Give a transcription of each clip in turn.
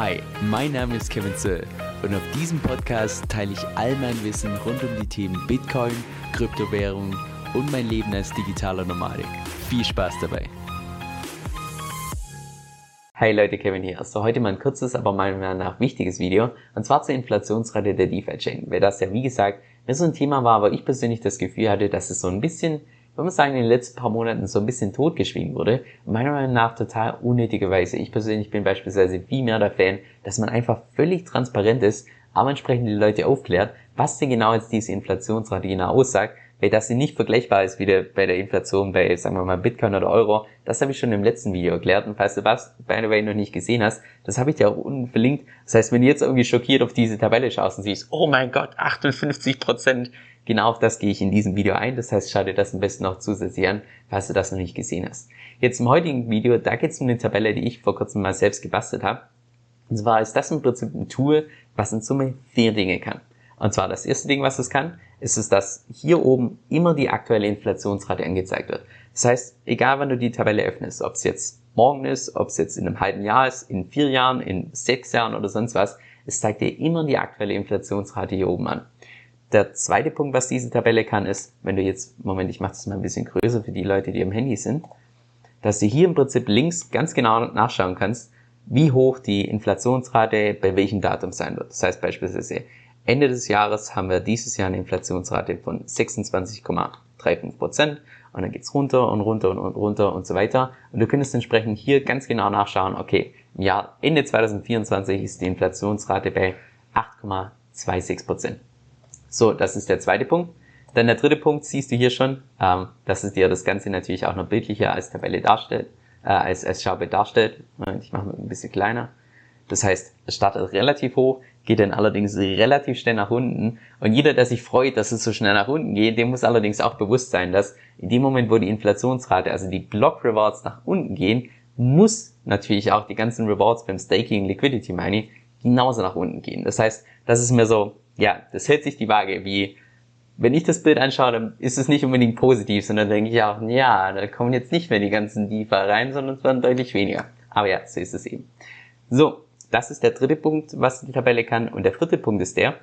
Hi, mein Name ist Kevin Zöll und auf diesem Podcast teile ich all mein Wissen rund um die Themen Bitcoin, Kryptowährung und mein Leben als digitaler Nomadik. Viel Spaß dabei! Hi Leute, Kevin hier. So heute mal ein kurzes, aber meiner Meinung nach wichtiges Video und zwar zur Inflationsrate der DeFi-Chain, weil das ja wie gesagt mir so ein Thema war, aber ich persönlich das Gefühl hatte, dass es so ein bisschen man sagen, in den letzten paar Monaten so ein bisschen totgeschwiegen wurde. Meiner Meinung nach total unnötigerweise. Ich persönlich bin beispielsweise viel mehr der Fan, dass man einfach völlig transparent ist, aber entsprechend die Leute aufklärt, was denn genau jetzt diese Inflationsrate genau aussagt, weil das sie nicht vergleichbar ist wie der, bei der Inflation bei, sagen wir mal, Bitcoin oder Euro. Das habe ich schon im letzten Video erklärt und falls du was, by the way, noch nicht gesehen hast, das habe ich dir auch unten verlinkt. Das heißt, wenn du jetzt irgendwie schockiert auf diese Tabelle schaust und siehst, oh mein Gott, 58 Prozent Genau auf das gehe ich in diesem Video ein. Das heißt, schau dir das am besten noch zusätzlich an, falls du das noch nicht gesehen hast. Jetzt im heutigen Video, da geht es um eine Tabelle, die ich vor kurzem mal selbst gebastelt habe. Und zwar ist das im Prinzip ein Tool, was in Summe vier Dinge kann. Und zwar das erste Ding, was es kann, ist es, dass hier oben immer die aktuelle Inflationsrate angezeigt wird. Das heißt, egal wann du die Tabelle öffnest, ob es jetzt morgen ist, ob es jetzt in einem halben Jahr ist, in vier Jahren, in sechs Jahren oder sonst was, es zeigt dir immer die aktuelle Inflationsrate hier oben an. Der zweite Punkt, was diese Tabelle kann, ist, wenn du jetzt, Moment, ich mache das mal ein bisschen größer für die Leute, die am Handy sind, dass du hier im Prinzip links ganz genau nachschauen kannst, wie hoch die Inflationsrate bei welchem Datum sein wird. Das heißt beispielsweise, Ende des Jahres haben wir dieses Jahr eine Inflationsrate von 26,35 Prozent und dann geht's runter und runter und runter und so weiter. Und du könntest entsprechend hier ganz genau nachschauen, okay, im Jahr Ende 2024 ist die Inflationsrate bei 8,26 Prozent. So, das ist der zweite Punkt. Dann der dritte Punkt siehst du hier schon, ähm, dass es dir das Ganze natürlich auch noch bildlicher als Tabelle darstellt, äh, als, als Schaubild darstellt. Ich mache ein bisschen kleiner. Das heißt, es startet relativ hoch, geht dann allerdings relativ schnell nach unten. Und jeder, der sich freut, dass es so schnell nach unten geht, dem muss allerdings auch bewusst sein, dass in dem Moment, wo die Inflationsrate, also die Block Rewards nach unten gehen, muss natürlich auch die ganzen Rewards beim Staking Liquidity Mining genauso nach unten gehen. Das heißt, das ist mir so ja, das hält sich die Waage. Wie, wenn ich das Bild anschaue, dann ist es nicht unbedingt positiv, sondern denke ich auch, ja, da kommen jetzt nicht mehr die ganzen DeFi rein, sondern es werden deutlich weniger. Aber ja, so ist es eben. So, das ist der dritte Punkt, was die Tabelle kann. Und der vierte Punkt ist der,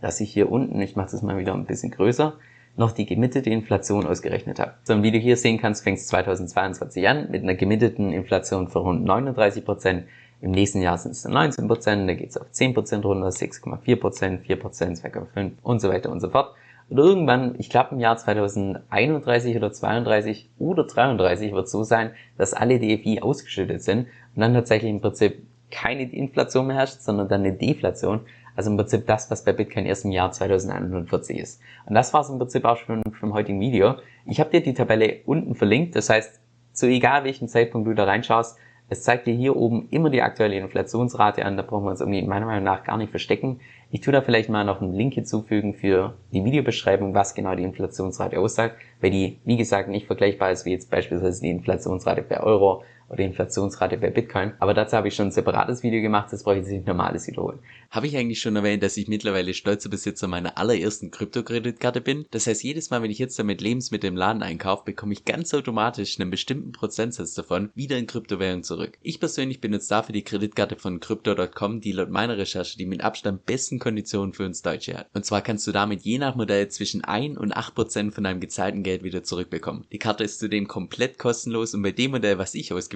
dass ich hier unten, ich mache das mal wieder ein bisschen größer, noch die gemittete Inflation ausgerechnet habe. So, und wie du hier sehen kannst, fängt es 2022 an mit einer gemitteten Inflation von rund 39 Prozent im nächsten Jahr sind es dann 19 Prozent, dann geht es auf 10 Prozent runter, 6,4 Prozent, 4 Prozent, 2,5 und so weiter und so fort. Und irgendwann, ich glaube im Jahr 2031 oder 32 oder 33 wird es so sein, dass alle DFI ausgeschüttet sind und dann tatsächlich im Prinzip keine Inflation mehr herrscht, sondern dann eine Deflation. Also im Prinzip das, was bei Bitcoin erst im Jahr 2140 ist. Und das war es im Prinzip auch schon vom heutigen Video. Ich habe dir die Tabelle unten verlinkt, das heißt, zu egal welchem Zeitpunkt du da reinschaust, es zeigt dir hier oben immer die aktuelle Inflationsrate an, da brauchen wir uns irgendwie meiner Meinung nach gar nicht verstecken. Ich tue da vielleicht mal noch einen Link hinzufügen für die Videobeschreibung, was genau die Inflationsrate aussagt, weil die, wie gesagt, nicht vergleichbar ist wie jetzt beispielsweise die Inflationsrate per Euro oder Inflationsrate bei Bitcoin. Aber dazu habe ich schon ein separates Video gemacht, das brauche ich nicht normales wiederholen. Habe ich eigentlich schon erwähnt, dass ich mittlerweile stolzer Besitzer meiner allerersten Kryptokreditkarte bin? Das heißt, jedes Mal, wenn ich jetzt damit Lebensmittel im Laden einkaufe, bekomme ich ganz automatisch einen bestimmten Prozentsatz davon wieder in Kryptowährung zurück. Ich persönlich benutze dafür die Kreditkarte von Crypto.com, die laut meiner Recherche die mit Abstand besten Konditionen für uns Deutsche hat. Und zwar kannst du damit je nach Modell zwischen 1 und 8% von deinem gezahlten Geld wieder zurückbekommen. Die Karte ist zudem komplett kostenlos und bei dem Modell, was ich ausgewählt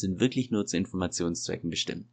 sind wirklich nur zu Informationszwecken bestimmt.